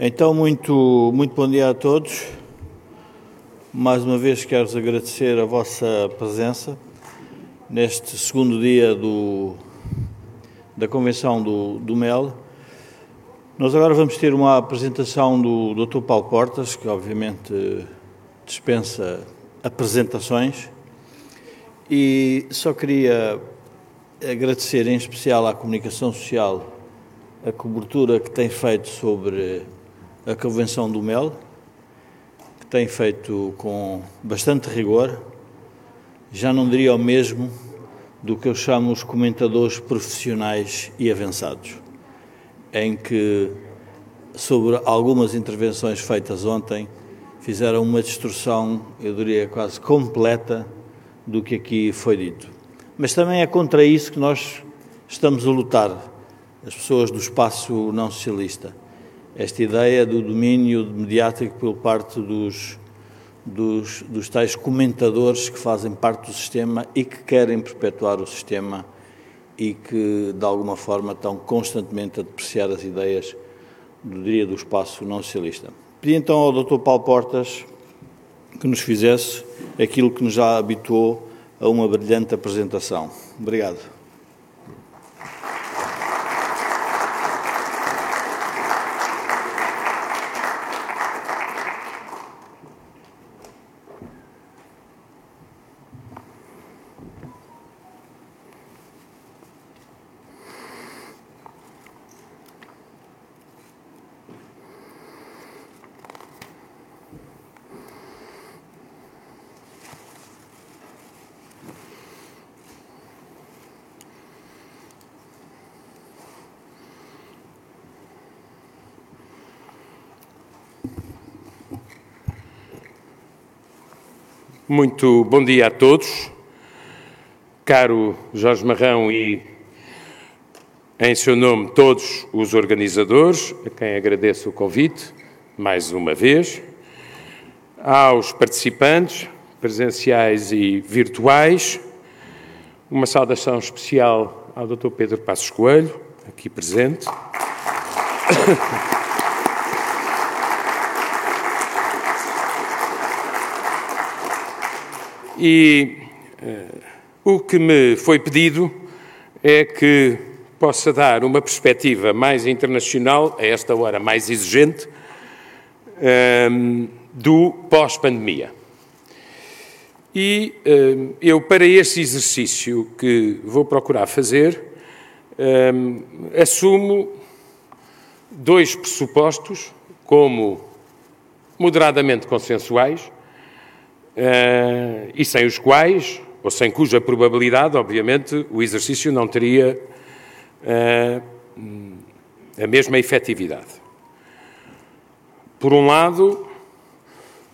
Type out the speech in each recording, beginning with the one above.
Então, muito, muito bom dia a todos. Mais uma vez quero-vos agradecer a vossa presença neste segundo dia do, da convenção do, do MEL. Nós agora vamos ter uma apresentação do Dr. Paulo Portas, que obviamente dispensa apresentações, e só queria agradecer em especial à comunicação social a cobertura que tem feito sobre a Convenção do MEL, que tem feito com bastante rigor, já não diria o mesmo do que eu chamo os comentadores profissionais e avançados, em que, sobre algumas intervenções feitas ontem, fizeram uma destrução, eu diria quase completa, do que aqui foi dito. Mas também é contra isso que nós estamos a lutar, as pessoas do espaço não socialista esta ideia do domínio mediático por parte dos, dos, dos tais comentadores que fazem parte do sistema e que querem perpetuar o sistema e que, de alguma forma, estão constantemente a depreciar as ideias do dia do espaço não socialista. Pedi então ao Dr. Paulo Portas que nos fizesse aquilo que nos já habituou a uma brilhante apresentação. Obrigado. Muito bom dia a todos. Caro Jorge Marrão e, em seu nome, todos os organizadores, a quem agradeço o convite, mais uma vez, aos participantes, presenciais e virtuais, uma saudação especial ao Dr. Pedro Passos Coelho, aqui presente. E uh, o que me foi pedido é que possa dar uma perspectiva mais internacional, a esta hora mais exigente, ehm, do pós-pandemia. E ehm, eu, para esse exercício que vou procurar fazer, ehm, assumo dois pressupostos como moderadamente consensuais e sem os quais, ou sem cuja probabilidade, obviamente, o exercício não teria uh, a mesma efetividade. Por um lado,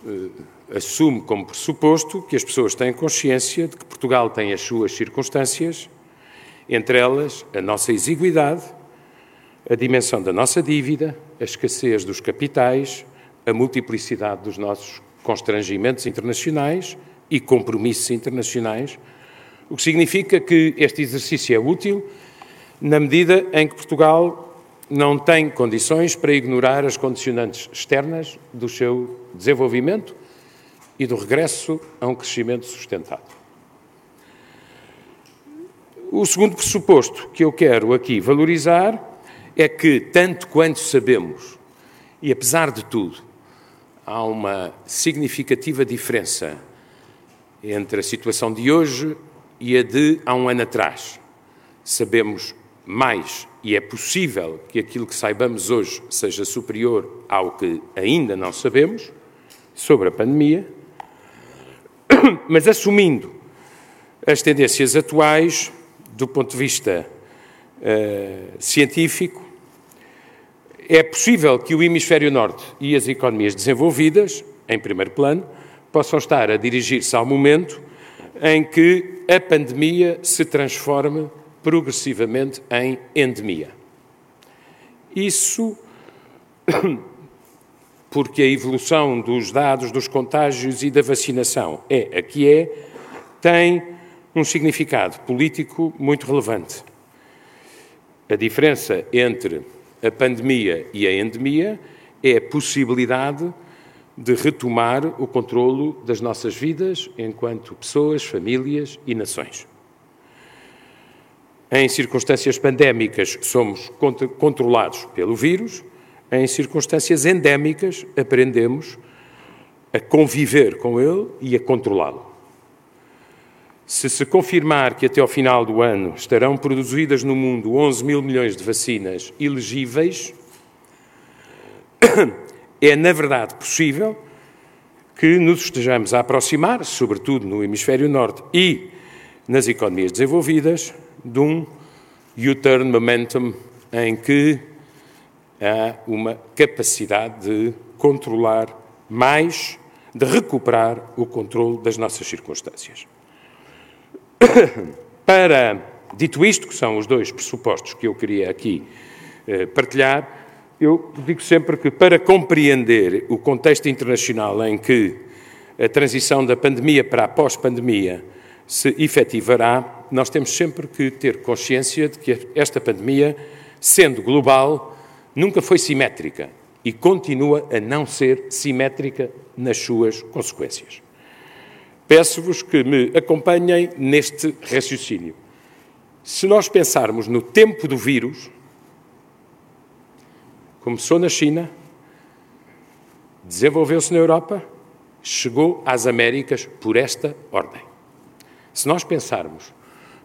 uh, assume como pressuposto que as pessoas têm consciência de que Portugal tem as suas circunstâncias, entre elas a nossa exiguidade, a dimensão da nossa dívida, a escassez dos capitais, a multiplicidade dos nossos constrangimentos internacionais e compromissos internacionais, o que significa que este exercício é útil na medida em que Portugal não tem condições para ignorar as condicionantes externas do seu desenvolvimento e do regresso a um crescimento sustentado. O segundo pressuposto que eu quero aqui valorizar é que, tanto quanto sabemos, e apesar de tudo, há uma significativa diferença entre a situação de hoje e a de há um ano atrás. Sabemos mais e é possível que aquilo que saibamos hoje seja superior ao que ainda não sabemos sobre a pandemia, mas assumindo as tendências atuais do ponto de vista uh, científico, é possível que o hemisfério norte e as economias desenvolvidas, em primeiro plano, possam estar a dirigir-se ao momento em que a pandemia se transforme progressivamente em endemia. Isso porque a evolução dos dados dos contágios e da vacinação é a que é, tem um significado político muito relevante. A diferença entre a pandemia e a endemia é a possibilidade de retomar o controlo das nossas vidas enquanto pessoas, famílias e nações. Em circunstâncias pandémicas, somos controlados pelo vírus, em circunstâncias endémicas, aprendemos a conviver com ele e a controlá-lo. Se se confirmar que até ao final do ano estarão produzidas no mundo 11 mil milhões de vacinas elegíveis, é, na verdade, possível que nos estejamos a aproximar, sobretudo no hemisfério norte e nas economias desenvolvidas, de um U-turn momentum em que há uma capacidade de controlar mais, de recuperar o controle das nossas circunstâncias. Para, dito isto, que são os dois pressupostos que eu queria aqui eh, partilhar, eu digo sempre que para compreender o contexto internacional em que a transição da pandemia para a pós-pandemia se efetivará, nós temos sempre que ter consciência de que esta pandemia, sendo global, nunca foi simétrica e continua a não ser simétrica nas suas consequências. Peço-vos que me acompanhem neste raciocínio. Se nós pensarmos no tempo do vírus, começou na China, desenvolveu-se na Europa, chegou às Américas por esta ordem. Se nós pensarmos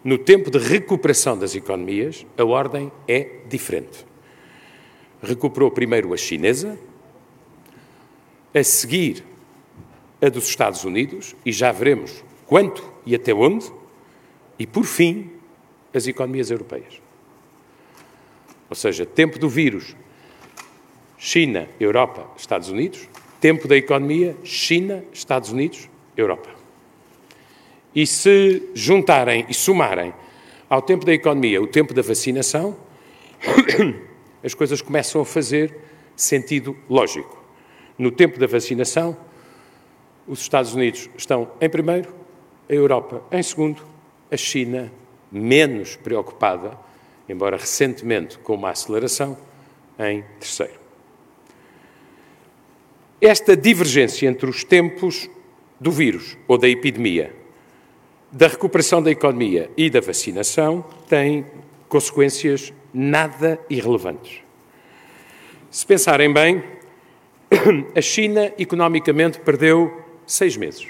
no tempo de recuperação das economias, a ordem é diferente. Recuperou primeiro a chinesa, a seguir a dos Estados Unidos, e já veremos quanto e até onde, e por fim, as economias europeias. Ou seja, tempo do vírus, China, Europa, Estados Unidos, tempo da economia, China, Estados Unidos, Europa. E se juntarem e somarem ao tempo da economia o tempo da vacinação, as coisas começam a fazer sentido lógico. No tempo da vacinação, os Estados Unidos estão em primeiro, a Europa em segundo, a China menos preocupada, embora recentemente com uma aceleração, em terceiro. Esta divergência entre os tempos do vírus ou da epidemia, da recuperação da economia e da vacinação tem consequências nada irrelevantes. Se pensarem bem, a China economicamente perdeu seis meses.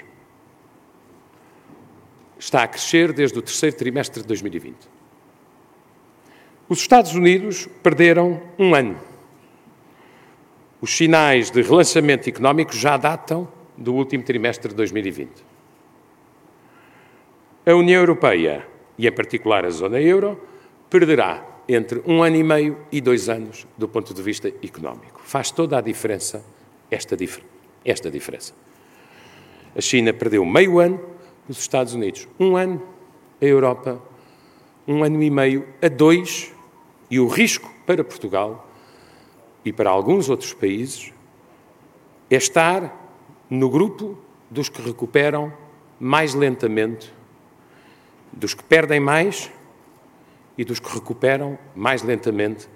Está a crescer desde o terceiro trimestre de 2020. Os Estados Unidos perderam um ano os sinais de relançamento económico já datam do último trimestre de 2020. A União Europeia, e em particular a zona euro, perderá entre um ano e meio e dois anos do ponto de vista económico. Faz toda a diferença esta, dif esta diferença. A China perdeu meio ano, os Estados Unidos um ano, a Europa um ano e meio a dois, e o risco para Portugal e para alguns outros países é estar no grupo dos que recuperam mais lentamente, dos que perdem mais e dos que recuperam mais lentamente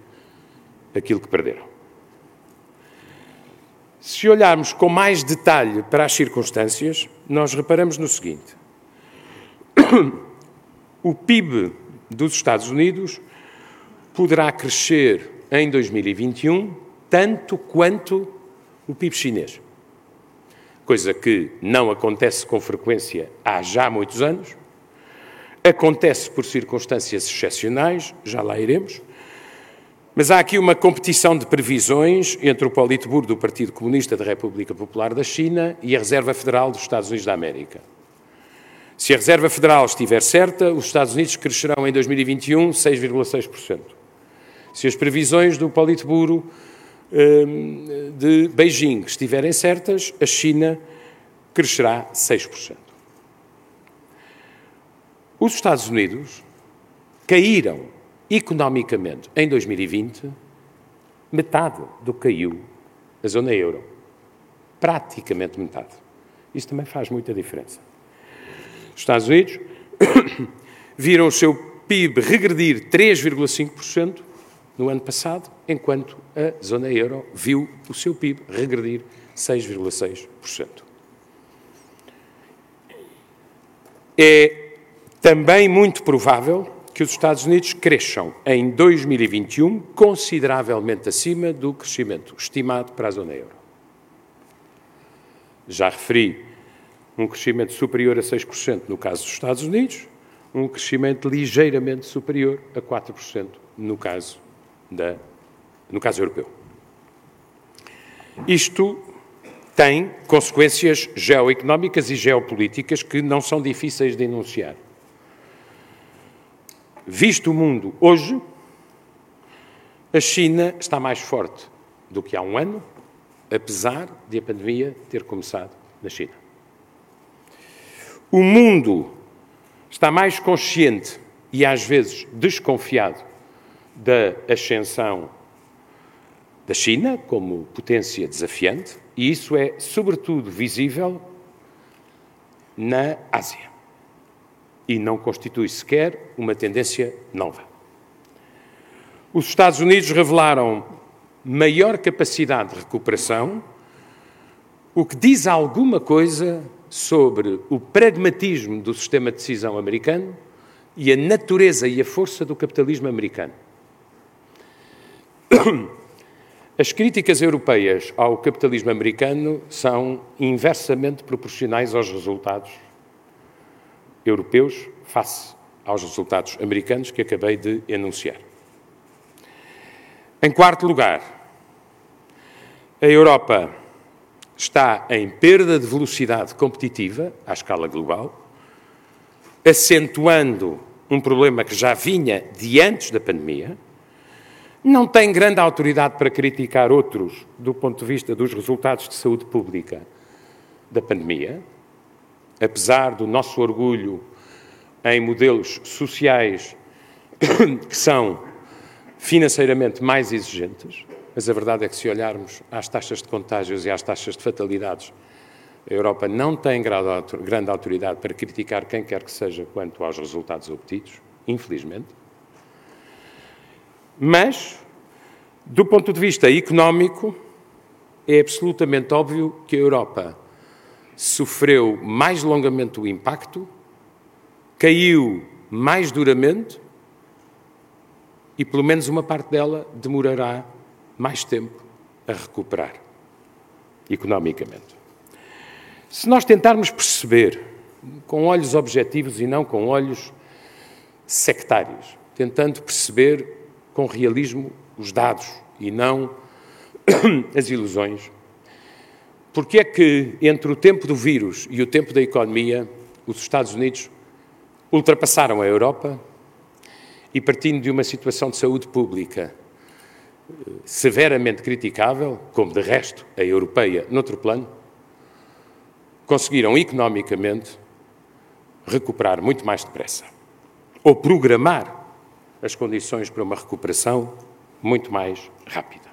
aquilo que perderam. Se olharmos com mais detalhe para as circunstâncias, nós reparamos no seguinte: o PIB dos Estados Unidos poderá crescer em 2021 tanto quanto o PIB chinês. Coisa que não acontece com frequência há já muitos anos, acontece por circunstâncias excepcionais, já lá iremos, mas há aqui uma competição de previsões entre o Politburo do Partido Comunista da República Popular da China e a Reserva Federal dos Estados Unidos da América. Se a Reserva Federal estiver certa, os Estados Unidos crescerão em 2021 6,6%. Se as previsões do Politburo hum, de Beijing estiverem certas, a China crescerá 6%. Os Estados Unidos caíram economicamente em 2020 metade do que caiu a zona euro. Praticamente metade. Isso também faz muita diferença. Os Estados Unidos viram o seu PIB regredir 3,5%, no ano passado, enquanto a zona euro viu o seu PIB regredir 6,6%. É também muito provável que os Estados Unidos cresçam em 2021 consideravelmente acima do crescimento estimado para a zona euro. Já referi um crescimento superior a 6% no caso dos Estados Unidos, um crescimento ligeiramente superior a 4% no caso, da, no caso europeu. Isto tem consequências geoeconómicas e geopolíticas que não são difíceis de enunciar. Visto o mundo hoje, a China está mais forte do que há um ano, apesar de a pandemia ter começado na China. O mundo está mais consciente e às vezes desconfiado da ascensão da China como potência desafiante, e isso é sobretudo visível na Ásia. E não constitui sequer uma tendência nova. Os Estados Unidos revelaram maior capacidade de recuperação, o que diz alguma coisa sobre o pragmatismo do sistema de decisão americano e a natureza e a força do capitalismo americano. As críticas europeias ao capitalismo americano são inversamente proporcionais aos resultados europeus face aos resultados americanos que acabei de enunciar. Em quarto lugar, a Europa está em perda de velocidade competitiva à escala global, acentuando um problema que já vinha de antes da pandemia não tem grande autoridade para criticar outros do ponto de vista dos resultados de saúde pública da pandemia, apesar do nosso orgulho em modelos sociais que são financeiramente mais exigentes, mas a verdade é que se olharmos às taxas de contágios e às taxas de fatalidades, a Europa não tem grande autoridade para criticar quem quer que seja quanto aos resultados obtidos, infelizmente. Mas, do ponto de vista económico, é absolutamente óbvio que a Europa sofreu mais longamente o impacto, caiu mais duramente e, pelo menos, uma parte dela demorará mais tempo a recuperar economicamente. Se nós tentarmos perceber com olhos objetivos e não com olhos sectários, tentando perceber com realismo os dados e não as ilusões. Porque é que entre o tempo do vírus e o tempo da economia, os Estados Unidos ultrapassaram a Europa e, partindo de uma situação de saúde pública eh, severamente criticável, como de resto a europeia, noutro plano, conseguiram economicamente recuperar muito mais depressa ou programar as condições para uma recuperação muito mais rápida.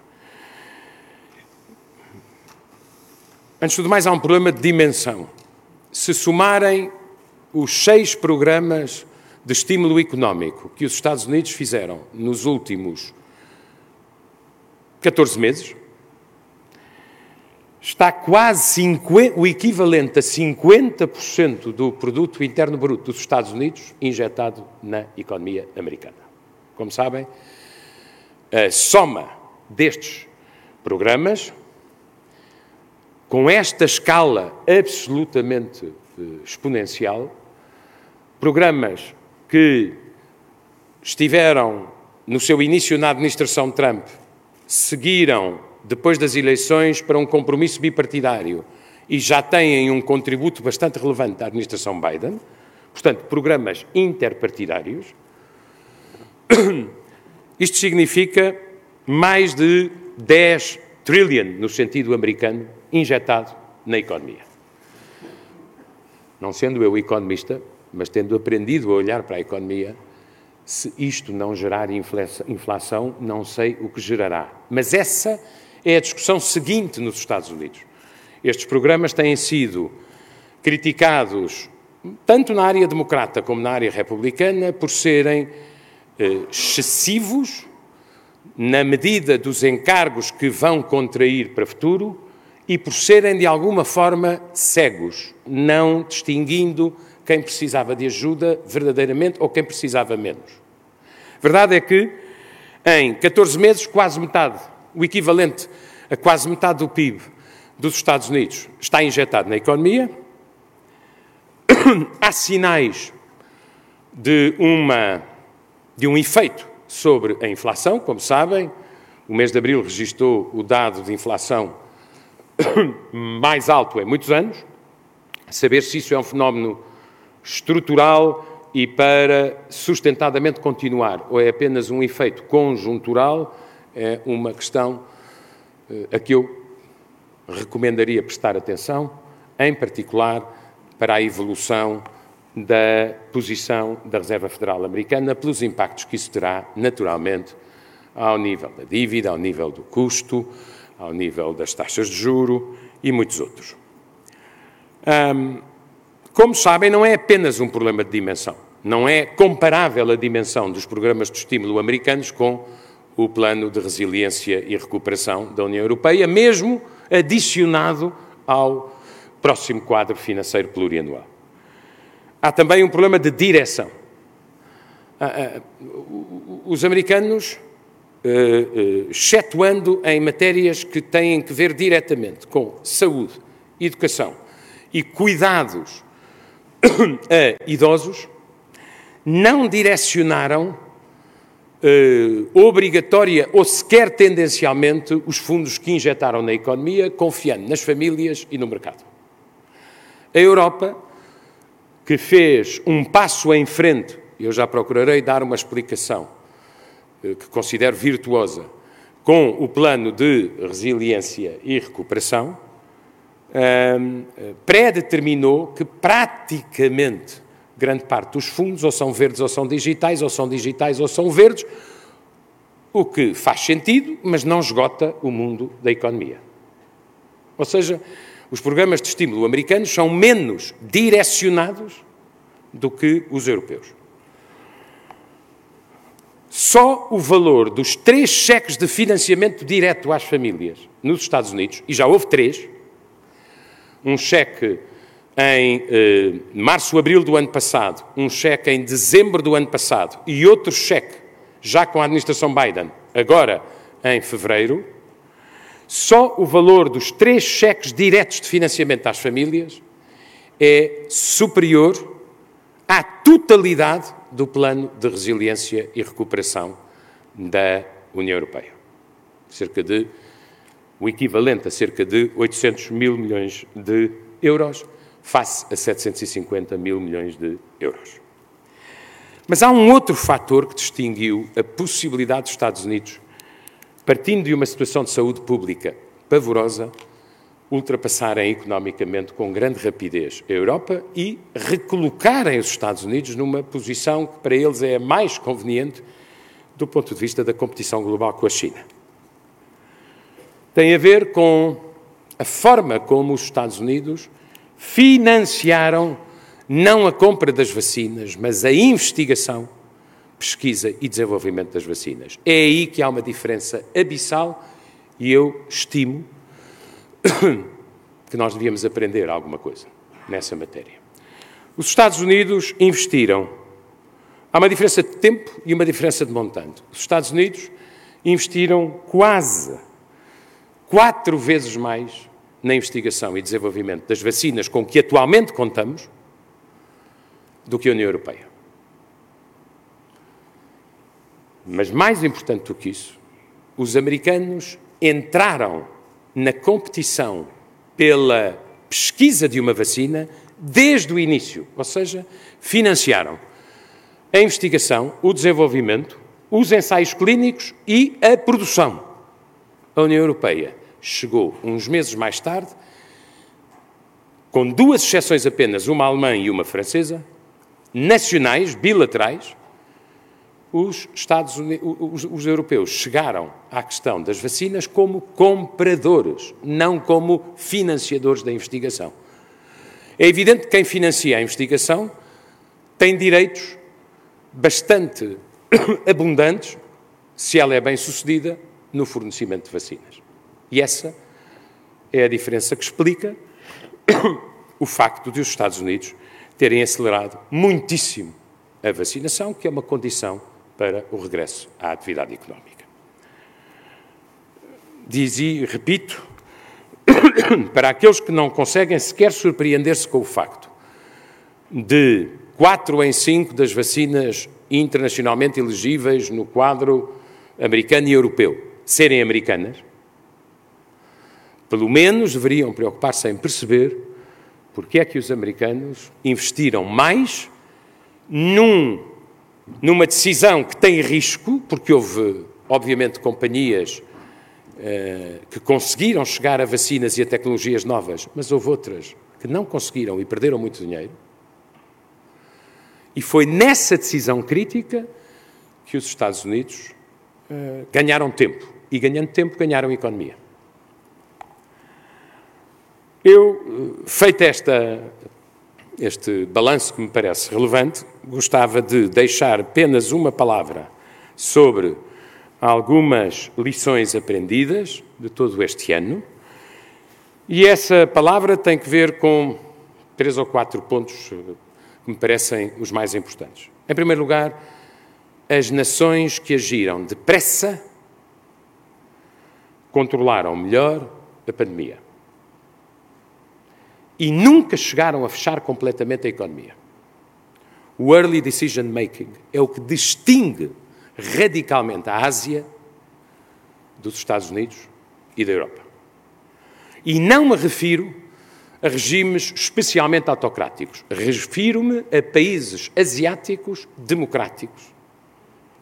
Antes de mais, há um problema de dimensão. Se somarem os seis programas de estímulo económico que os Estados Unidos fizeram nos últimos 14 meses, está quase 50, o equivalente a 50% do produto interno bruto dos Estados Unidos injetado na economia americana. Como sabem, a soma destes programas, com esta escala absolutamente eh, exponencial, programas que estiveram no seu início na administração Trump, seguiram depois das eleições para um compromisso bipartidário e já têm um contributo bastante relevante da administração Biden, portanto, programas interpartidários, isto significa mais de 10 trillion, no sentido americano, injetado na economia. Não sendo eu economista, mas tendo aprendido a olhar para a economia, se isto não gerar inflação, não sei o que gerará. Mas essa é a discussão seguinte nos Estados Unidos. Estes programas têm sido criticados, tanto na área democrata como na área republicana, por serem eh, excessivos na medida dos encargos que vão contrair para o futuro e por serem de alguma forma cegos, não distinguindo quem precisava de ajuda verdadeiramente ou quem precisava menos. Verdade é que em 14 meses, quase metade, o equivalente a quase metade do PIB dos Estados Unidos está injetado na economia. Há sinais de, uma, de um efeito sobre a inflação, como sabem. O mês de abril registrou o dado de inflação mais alto em muitos anos. Saber se isso é um fenómeno estrutural e para sustentadamente continuar, ou é apenas um efeito conjuntural, é uma questão eh, a que eu recomendaria prestar atenção, em particular para a evolução da posição da Reserva Federal Americana, pelos impactos que isso terá, naturalmente, ao nível da dívida, ao nível do custo, ao nível das taxas de juro e muitos outros. como sabem, não é apenas um problema de dimensão. Não é comparável a dimensão dos programas de estímulo americanos com o plano de resiliência e recuperação da União Europeia, mesmo adicionado ao próximo quadro financeiro plurianual. Há também um problema de direção. Ah, ah, os americanos, excetuando em matérias que têm que ver diretamente com saúde, educação e cuidados a idosos, não direcionaram eh, obrigatória ou sequer tendencialmente os fundos que injetaram na economia, confiando nas famílias e no mercado. A Europa que fez um passo em frente, eu já procurarei dar uma explicação eh, que considero virtuosa, com o plano de resiliência e recuperação, ehm, eh, pré-determinou que praticamente grande parte dos fundos ou são verdes ou são digitais, ou são digitais ou são verdes, o que faz sentido, mas não esgota o mundo da economia. Ou seja, os programas de estímulo americanos são menos direcionados do que os europeus. Só o valor dos três cheques de financiamento direto às famílias nos Estados Unidos, e já houve três, um cheque em eh, março, abril do ano passado, um cheque em dezembro do ano passado e outro cheque já com a administração Biden, agora em fevereiro, só o valor dos três cheques diretos de financiamento às famílias é superior à totalidade do plano de resiliência e recuperação da União Europeia. Cerca de, o equivalente a cerca de 800 mil milhões de euros, face a 750 mil milhões de euros. Mas há um outro fator que distinguiu a possibilidade dos Estados Unidos partindo de uma situação de saúde pública pavorosa, ultrapassarem economicamente com grande rapidez a Europa e recolocarem os Estados Unidos numa posição que para eles é mais conveniente do ponto de vista da competição global com a China. Tem a ver com a forma como os Estados Unidos financiaram não a compra das vacinas, mas a investigação pesquisa e desenvolvimento das vacinas. É aí que há uma diferença abissal e eu estimo que nós devíamos aprender alguma coisa nessa matéria. Os Estados Unidos investiram. Há uma diferença de tempo e uma diferença de montante. Os Estados Unidos investiram quase quatro vezes mais na investigação e desenvolvimento das vacinas com que atualmente contamos do que a União Europeia. Mas mais importante do que isso, os americanos entraram na competição pela pesquisa de uma vacina desde o início, ou seja, financiaram a investigação, o desenvolvimento, os ensaios clínicos e a produção. A União Europeia chegou uns meses mais tarde, com duas exceções apenas, uma alemã e uma francesa, nacionais, bilaterais, os, Estados Unidos, os, os, europeus chegaram à questão das vacinas como compradores, não como financiadores da investigação. É evidente que quem financia a investigação tem direitos bastante abundantes se ela é bem sucedida no fornecimento de vacinas. E essa é a diferença que explica o facto de os Estados Unidos terem acelerado muitíssimo a vacinação, que é uma condição para o regresso à atividade económica. Diz e repito, para aqueles que não conseguem sequer surpreender-se com o facto de quatro em cinco das vacinas internacionalmente elegíveis no quadro americano e europeu serem americanas, pelo menos deveriam preocupar-se em perceber porque é que os americanos investiram mais num, numa decisão que tem risco, porque houve, obviamente, companhias eh, que conseguiram chegar a vacinas e a tecnologias novas, mas houve outras que não conseguiram e perderam muito dinheiro. E foi nessa decisão crítica que os Estados Unidos uh, ganharam tempo. E ganhando tempo, ganharam economia. Eu, eh, feito esta, este balanço que me parece relevante, gostava de deixar apenas uma palavra sobre algumas lições aprendidas de todo este ano. E essa palavra tem que ver com três ou quatro pontos eh, que me parecem os mais importantes. Em primeiro lugar, as nações que agiram depressa controlaram melhor a pandemia. E nunca chegaram a fechar completamente a economia. O early decision making é o que distingue radicalmente a Ásia dos Estados Unidos e da Europa. E não me refiro a regimes especialmente autocráticos. Refiro-me a países asiáticos democráticos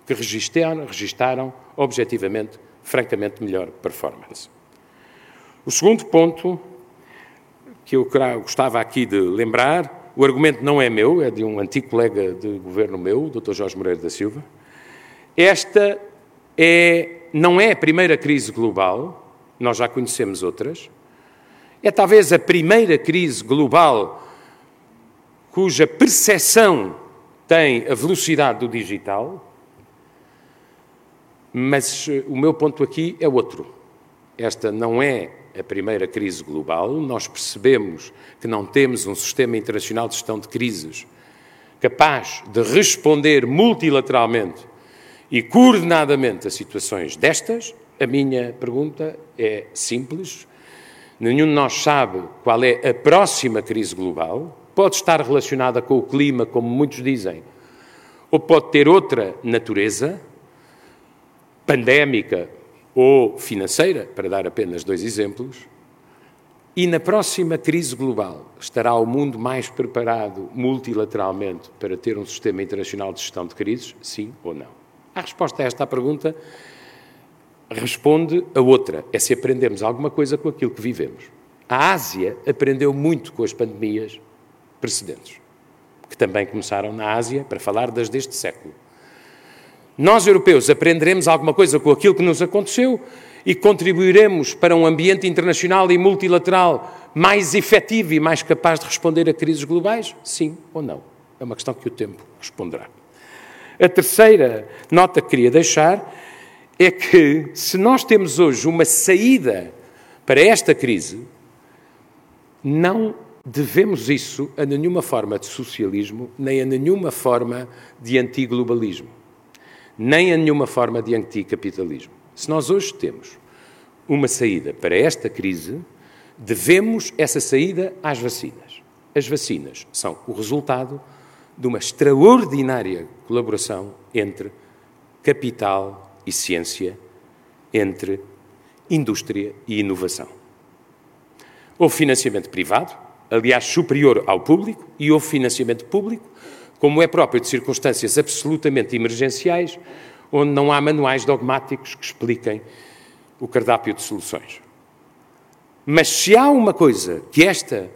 que registraram, registaram objetivamente, francamente, melhor performance. O segundo ponto que eu gostava aqui de lembrar, o argumento não é meu, é de um antigo colega de governo meu, o Dr. Jorge Moreira da Silva. Esta é, não é a primeira crise global, nós já conhecemos outras, é talvez a primeira crise global cuja percepção tem a velocidade do digital, mas eh, o meu ponto aqui é outro. Esta não é a primeira crise global, nós percebemos que não temos um sistema internacional de gestão de crises capaz de responder multilateralmente e coordenadamente a situações destas. A minha pergunta é simples, Nenhum de nós sabe qual é a próxima crise global. Pode estar relacionada com o clima, como muitos dizem, ou pode ter outra natureza, pandémica ou financeira, para dar apenas dois exemplos. E na próxima crise global, estará o mundo mais preparado multilateralmente para ter um sistema internacional de gestão de crises? Sim ou não? A resposta a esta pergunta responde a outra, é se aprendemos alguma coisa com aquilo que vivemos. A Ásia aprendeu muito com as pandemias precedentes, que também começaram na Ásia, para falar das deste século. Nós, europeus, aprenderemos alguma coisa com aquilo que nos aconteceu e contribuiremos para um ambiente internacional e multilateral mais efetivo e mais capaz de responder a crises globais? Sim ou não? É uma questão que o tempo responderá. A terceira nota que queria deixar é que se nós temos hoje uma saída para esta crise, não devemos isso a nenhuma forma de socialismo, nem a nenhuma forma de antiglobalismo, nem a nenhuma forma de anticapitalismo. Se nós hoje temos uma saída para esta crise, devemos essa saída às vacinas. As vacinas são o resultado de uma extraordinária colaboração entre capital e ciência entre indústria e inovação. Houve financiamento privado, aliás, superior ao público, e houve financiamento público, como é próprio de circunstâncias absolutamente emergenciais, onde não há manuais dogmáticos que expliquem o cardápio de soluções. Mas se há uma coisa que esta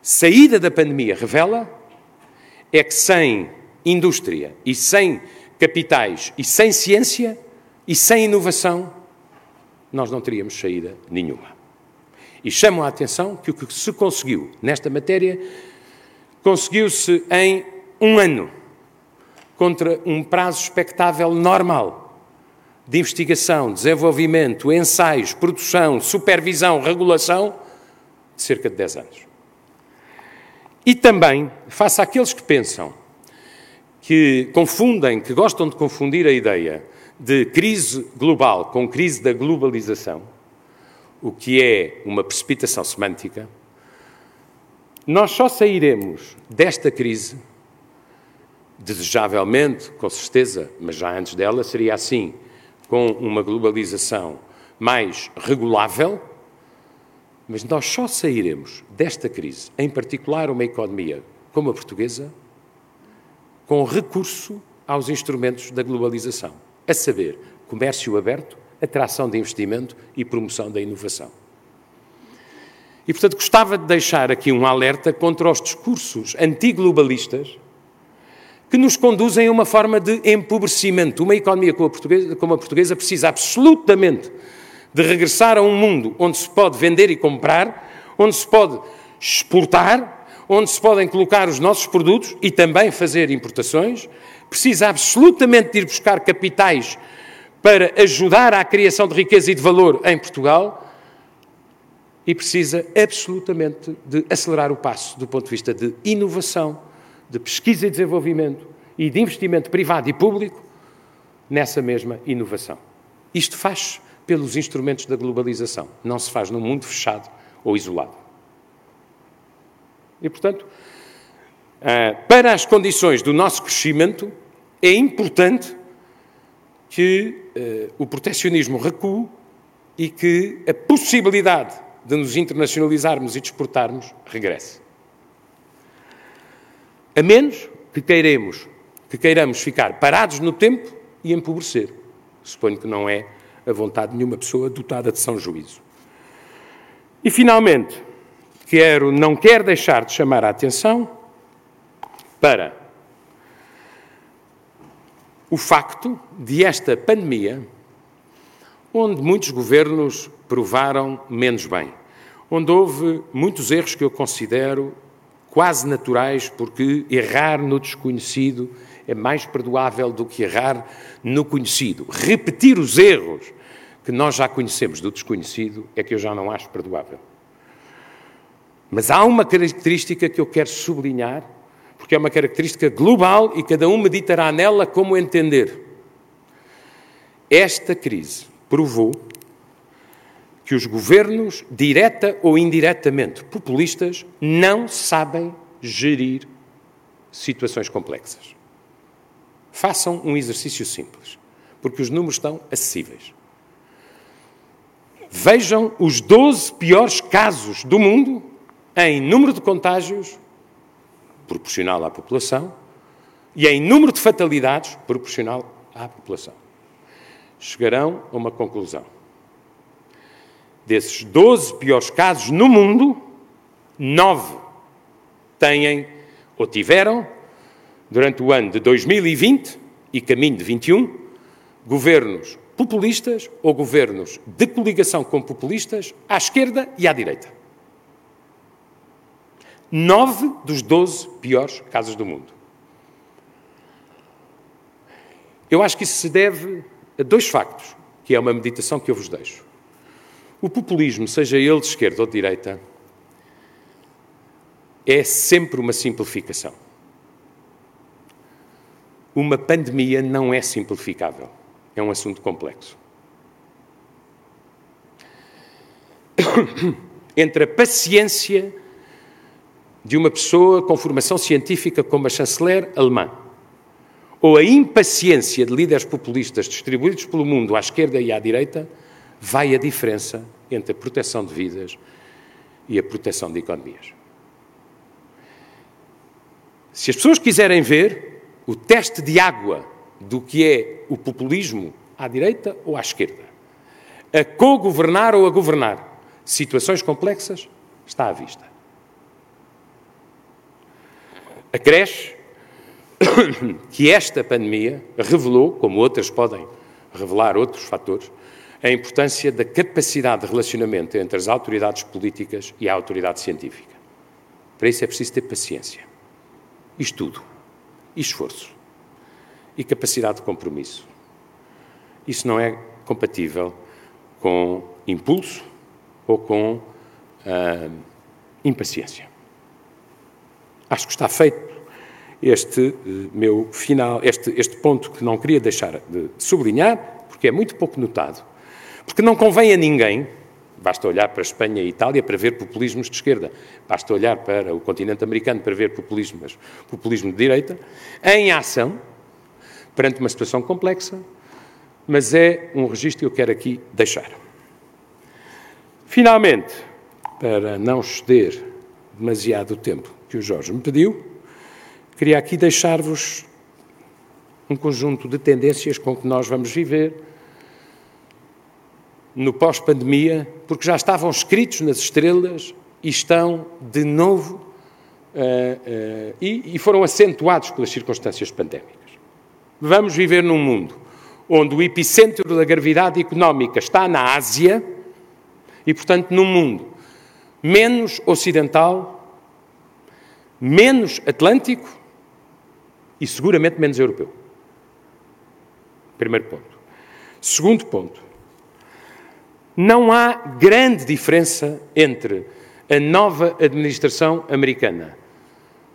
saída da pandemia revela, é que sem indústria e sem capitais e sem ciência, e sem inovação, nós não teríamos saída nenhuma. E chamo a atenção que o que se conseguiu nesta matéria conseguiu-se em um ano, contra um prazo expectável normal de investigação, desenvolvimento, ensaios, produção, supervisão, regulação, de cerca de 10 anos. E também, face àqueles que pensam, que confundem, que gostam de confundir a ideia de crise global com crise da globalização, o que é uma precipitação semântica, nós só sairemos desta crise, desejavelmente, com certeza, mas já antes dela seria assim, com uma globalização mais regulável, mas nós só sairemos desta crise, em particular uma economia como a portuguesa, com recurso aos instrumentos da globalização, a saber, comércio aberto, atração de investimento e promoção da inovação. E, portanto, gostava de deixar aqui um alerta contra os discursos antiglobalistas que nos conduzem a uma forma de empobrecimento. Uma economia como a portuguesa, como a portuguesa precisa absolutamente de regressar a um mundo onde se pode vender e comprar, onde se pode exportar, onde se podem colocar os nossos produtos e também fazer importações. Precisa absolutamente de ir buscar capitais para ajudar à criação de riqueza e de valor em Portugal e precisa absolutamente de acelerar o passo do ponto de vista de inovação, de pesquisa e desenvolvimento e de investimento privado e público nessa mesma inovação. Isto faz pelos instrumentos da globalização, não se faz num mundo fechado ou isolado. E, portanto, ah, para as condições do nosso crescimento, é importante que uh, o proteccionismo recue e que a possibilidade de nos internacionalizarmos e de exportarmos regresse. A menos que queiremos, que queiramos ficar parados no tempo e empobrecer. Suponho que não é a vontade de nenhuma pessoa dotada de são juízo. E, finalmente, quero, não quero deixar de chamar a atenção para o facto de esta pandemia, onde muitos governos provaram menos bem, onde houve muitos erros que eu considero quase naturais, porque errar no desconhecido é mais perdoável do que errar no conhecido. Repetir os erros que nós já conhecemos do desconhecido é que eu já não acho perdoável. Mas há uma característica que eu quero sublinhar porque é uma característica global e cada um meditará nela como entender. Esta crise provou que os governos, direta ou indiretamente populistas, não sabem gerir situações complexas. Façam um exercício simples, porque os números estão acessíveis. Vejam os 12 piores casos do mundo em número de contágios proporcional à população, e em número de fatalidades proporcional à população. Chegarão a uma conclusão. Desses 12 piores casos no mundo, nove têm ou tiveram, durante o ano de 2020 e caminho de 21, governos populistas ou governos de coligação com populistas à esquerda e à direita nove dos doze piores casos do mundo. Eu acho que isso se deve a dois factos, que é uma meditação que eu vos deixo. O populismo, seja ele de esquerda ou de direita, é sempre uma simplificação. Uma pandemia não é simplificável. É um assunto complexo. Entre a paciência de uma pessoa com formação científica como a chanceler alemã, ou a impaciência de líderes populistas distribuídos pelo mundo à esquerda e à direita, vai a diferença entre a proteção de vidas e a proteção de economias. Se as pessoas quiserem ver o teste de água do que é o populismo à direita ou à esquerda, a co-governar ou a governar situações complexas, está à vista. Acresce que esta pandemia revelou, como outras podem revelar outros fatores, a importância da capacidade de relacionamento entre as autoridades políticas e a autoridade científica. Para isso é preciso ter paciência, estudo, esforço, e capacidade de compromisso. Isso não é compatível com impulso ou com uh, impaciência. Acho que está feito este uh, meu final, este, este ponto que não queria deixar de sublinhar, porque é muito pouco notado, porque não convém a ninguém, basta olhar para a Espanha e Itália para ver populismos de esquerda, basta olhar para o continente americano para ver populismos, populismo de direita, em ação, perante uma situação complexa, mas é um registro que eu quero aqui deixar. Finalmente, para não exceder demasiado o tempo que o Jorge me pediu, queria aqui deixar-vos um conjunto de tendências com que nós vamos viver no pós-pandemia, porque já estavam escritos nas estrelas e estão de novo uh, uh, e, e foram acentuados pelas circunstâncias pandémicas. Vamos viver num mundo onde o epicentro da gravidade económica está na Ásia e, portanto, num mundo menos ocidental, menos atlântico e seguramente menos europeu. Primeiro ponto. Segundo ponto. Não há grande diferença entre a nova administração americana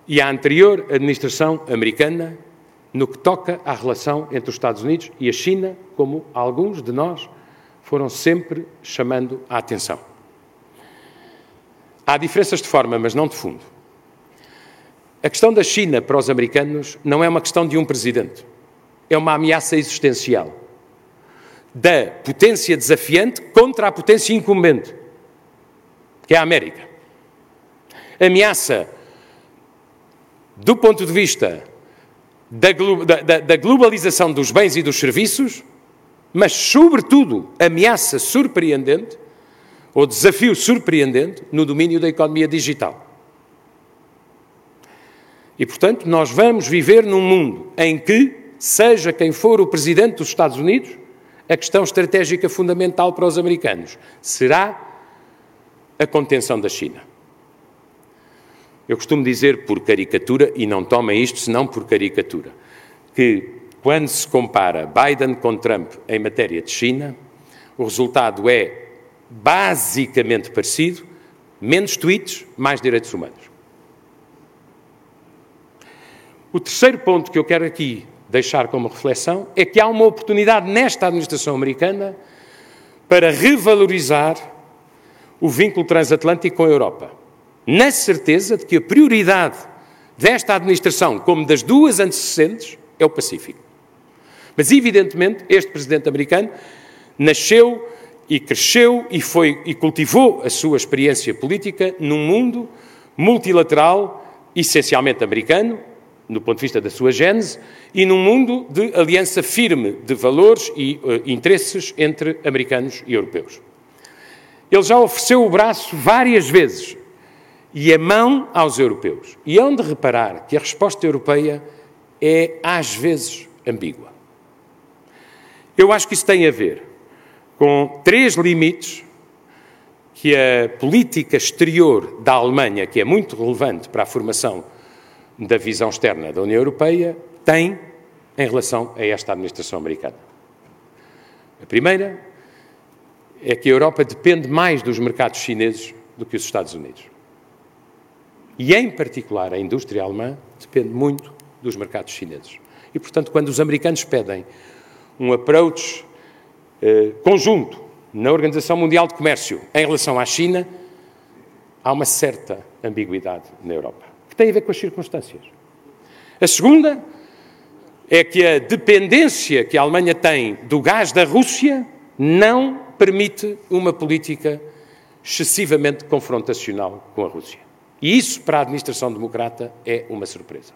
e a anterior administração americana no que toca à relação entre os Estados Unidos e a China, como alguns de nós foram sempre chamando a atenção. Há diferenças de forma, mas não de fundo. A questão da China para os americanos não é uma questão de um presidente, é uma ameaça existencial da potência desafiante contra a potência incumbente, que é a América. Ameaça do ponto de vista da, da, da globalização dos bens e dos serviços, mas, sobretudo, ameaça surpreendente, ou desafio surpreendente, no domínio da economia digital. E, portanto, nós vamos viver num mundo em que, seja quem for o presidente dos Estados Unidos, a questão estratégica fundamental para os americanos será a contenção da China. Eu costumo dizer por caricatura, e não tomem isto senão por caricatura, que quando se compara Biden com Trump em matéria de China, o resultado é basicamente parecido, menos tweets, mais direitos humanos. O terceiro ponto que eu quero aqui deixar como reflexão é que há uma oportunidade nesta administração americana para revalorizar o vínculo transatlântico com a Europa na certeza de que a prioridade desta administração, como das duas antecedentes, é o Pacífico. Mas, evidentemente, este presidente americano nasceu e cresceu e, foi, e cultivou a sua experiência política num mundo multilateral, essencialmente americano, no ponto de vista da sua gênese, e num mundo de aliança firme de valores e uh, interesses entre americanos e europeus. Ele já ofereceu o braço várias vezes e a mão aos europeus. E hão de reparar que a resposta europeia é, às vezes, ambígua. Eu acho que isso tem a ver com três limites que a política exterior da Alemanha, que é muito relevante para a formação da visão externa da União Europeia, tem em relação a esta administração americana. A primeira é que a Europa depende mais dos mercados chineses do que os Estados Unidos e, em particular, a indústria alemã depende muito dos mercados chineses. E, portanto, quando os americanos pedem um approach eh, conjunto na Organização Mundial de Comércio em relação à China, há uma certa ambiguidade na Europa, tem a ver com as circunstâncias. A segunda é que a dependência que a Alemanha tem do gás da Rússia não permite uma política excessivamente confrontacional com a Rússia. E isso, para a administração democrata, é uma surpresa.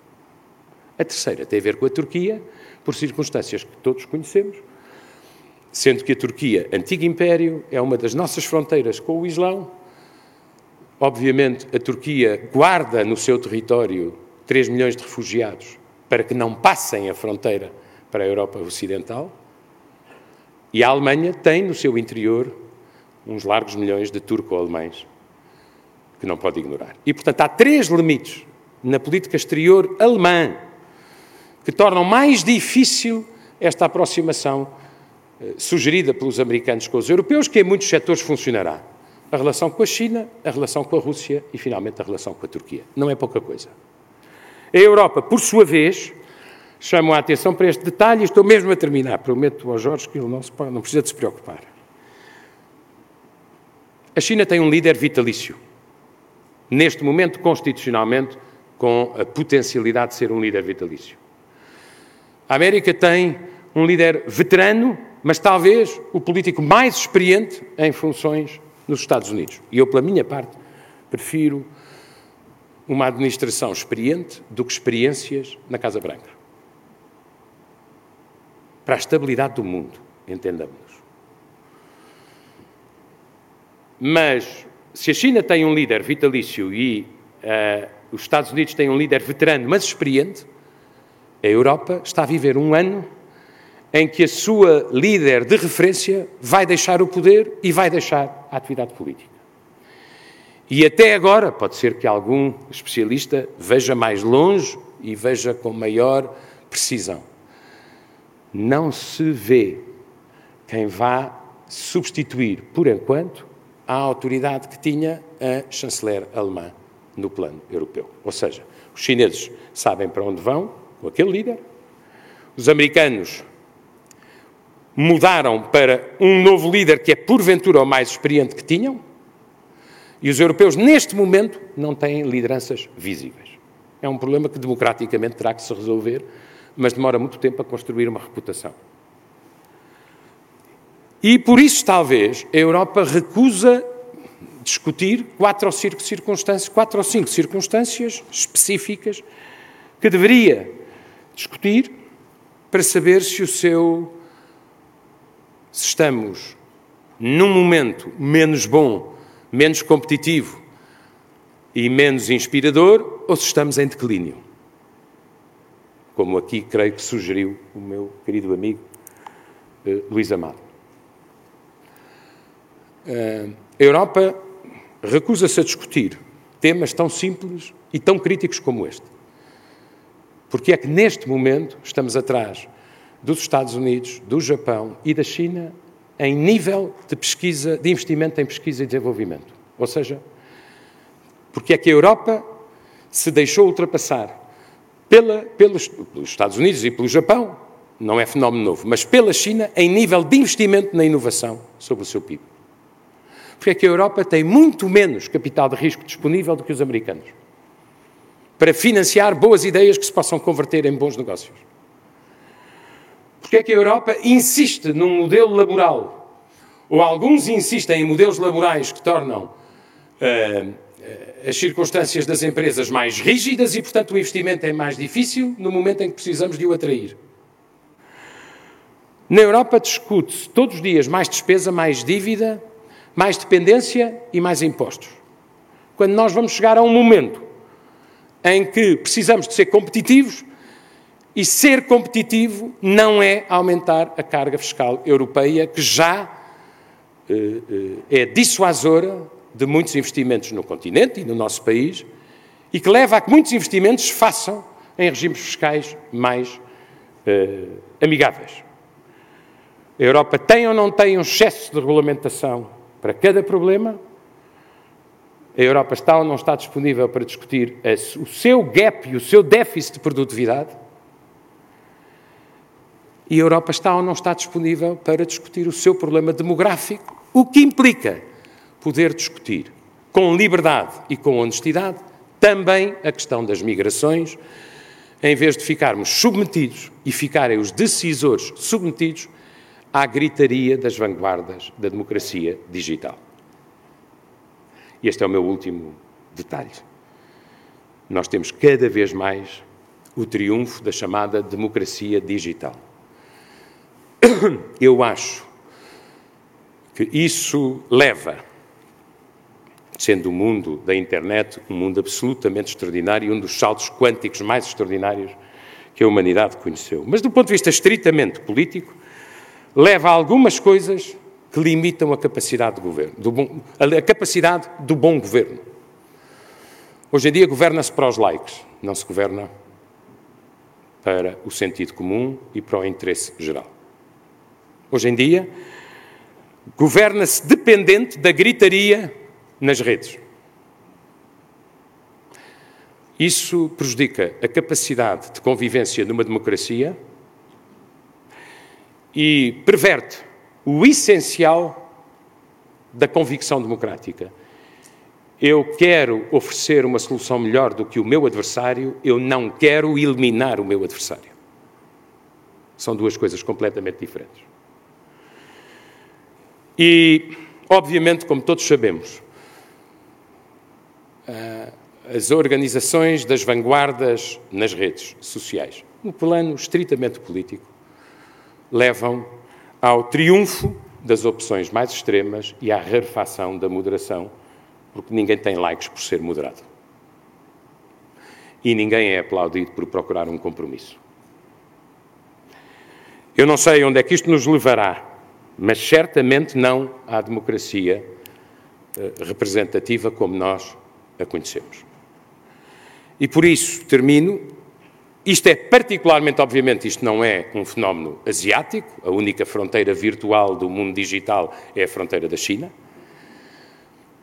A terceira tem a ver com a Turquia, por circunstâncias que todos conhecemos, sendo que a Turquia, antigo império, é uma das nossas fronteiras com o Islão. Obviamente, a Turquia guarda no seu território 3 milhões de refugiados para que não passem a fronteira para a Europa Ocidental. E a Alemanha tem no seu interior uns largos milhões de turco-alemães que não pode ignorar. E, portanto, há três limites na política exterior alemã que tornam mais difícil esta aproximação eh, sugerida pelos americanos com os europeus, que em muitos setores funcionará. A relação com a China, a relação com a Rússia e, finalmente, a relação com a Turquia. Não é pouca coisa. A Europa, por sua vez, chama a atenção para este detalhe e estou mesmo a terminar. Prometo ao Jorge que ele não, se, não precisa de se preocupar. A China tem um líder vitalício. Neste momento, constitucionalmente, com a potencialidade de ser um líder vitalício. A América tem um líder veterano, mas talvez o político mais experiente em funções nos Estados Unidos. E eu, pela minha parte, prefiro uma administração experiente do que experiências na Casa Branca. Para a estabilidade do mundo, entendamos. Mas se a China tem um líder vitalício e uh, os Estados Unidos têm um líder veterano, mas experiente, a Europa está a viver um ano em que a sua líder de referência vai deixar o poder e vai deixar a atividade política. E até agora, pode ser que algum especialista veja mais longe e veja com maior precisão. Não se vê quem vá substituir, por enquanto, a autoridade que tinha a chanceler alemã no plano europeu. Ou seja, os chineses sabem para onde vão com aquele líder, os americanos mudaram para um novo líder que é porventura o mais experiente que tinham, e os europeus, neste momento, não têm lideranças visíveis. É um problema que democraticamente terá que se resolver, mas demora muito tempo a construir uma reputação. E por isso, talvez, a Europa recusa discutir quatro ou cinco circunstâncias, quatro ou cinco circunstâncias específicas que deveria discutir para saber se o seu se estamos num momento menos bom, menos competitivo e menos inspirador ou se estamos em declínio. Como aqui creio que sugeriu o meu querido amigo uh, Luís Amado. Uh, a Europa recusa-se a discutir temas tão simples e tão críticos como este. Porque é que neste momento estamos atrás dos Estados Unidos, do Japão e da China em nível de pesquisa, de investimento em pesquisa e desenvolvimento. Ou seja, porque é que a Europa se deixou ultrapassar pela, pelos, pelos Estados Unidos e pelo Japão, não é fenómeno novo, mas pela China em nível de investimento na inovação sobre o seu PIB porque é que a Europa tem muito menos capital de risco disponível do que os americanos para financiar boas ideias que se possam converter em bons negócios. Porque é que a Europa insiste num modelo laboral, ou alguns insistem em modelos laborais que tornam uh, as circunstâncias das empresas mais rígidas e, portanto, o investimento é mais difícil no momento em que precisamos de o atrair. Na Europa discute-se todos os dias mais despesa, mais dívida, mais dependência e mais impostos. Quando nós vamos chegar a um momento em que precisamos de ser competitivos, e ser competitivo não é aumentar a carga fiscal europeia, que já eh, eh, é dissuasora de muitos investimentos no continente e no nosso país, e que leva a que muitos investimentos façam em regimes fiscais mais eh, amigáveis. A Europa tem ou não tem um excesso de regulamentação para cada problema. A Europa está ou não está disponível para discutir o seu gap e o seu déficit de produtividade. E a Europa está ou não está disponível para discutir o seu problema demográfico, o que implica poder discutir com liberdade e com honestidade também a questão das migrações, em vez de ficarmos submetidos e ficarem os decisores submetidos à gritaria das vanguardas da democracia digital. Este é o meu último detalhe. Nós temos cada vez mais o triunfo da chamada democracia digital. Eu acho que isso leva, sendo o mundo da internet um mundo absolutamente extraordinário, um dos saltos quânticos mais extraordinários que a humanidade conheceu. Mas do ponto de vista estritamente político, leva a algumas coisas que limitam a capacidade de governo, do bom, a capacidade do bom governo. Hoje em dia governa-se para os likes, não se governa para o sentido comum e para o interesse geral. Hoje em dia, governa-se dependente da gritaria nas redes. Isso prejudica a capacidade de convivência numa democracia e perverte o essencial da convicção democrática. Eu quero oferecer uma solução melhor do que o meu adversário, eu não quero eliminar o meu adversário. São duas coisas completamente diferentes. E, obviamente, como todos sabemos, ah, as organizações das vanguardas nas redes sociais, no plano estritamente político, levam ao triunfo das opções mais extremas e à rarefação da moderação, porque ninguém tem likes por ser moderado. E ninguém é aplaudido por procurar um compromisso. Eu não sei onde é que isto nos levará, mas certamente não à democracia eh, representativa como nós a conhecemos. E por isso termino. Isto é particularmente, obviamente, isto não é um fenómeno asiático, a única fronteira virtual do mundo digital é a fronteira da China.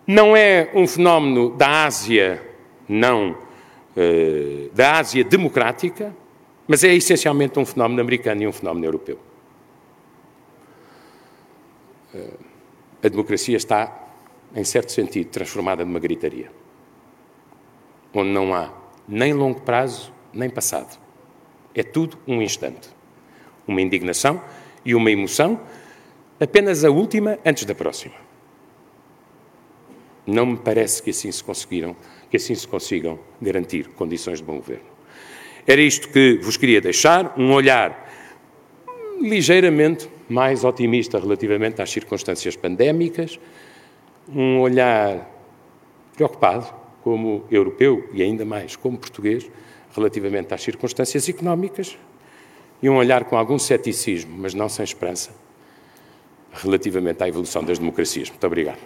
Não é um fenómeno da Ásia, não uh, da Ásia democrática, mas é essencialmente um fenómeno americano e um fenómeno europeu. Uh, a democracia está, em certo sentido, transformada numa gritaria, onde não há nem longo prazo, nem passado. É tudo um instante. Uma indignação e uma emoção, apenas a última antes da próxima. Não me parece que assim se conseguiram, que assim se consigam garantir condições de bom governo. Era isto que vos queria deixar, um olhar ligeiramente mais otimista relativamente às circunstâncias pandémicas, um olhar preocupado como europeu e ainda mais como português relativamente às circunstâncias económicas e um olhar com algum ceticismo, mas não sem esperança, relativamente à evolução das democracias. Muito obrigado.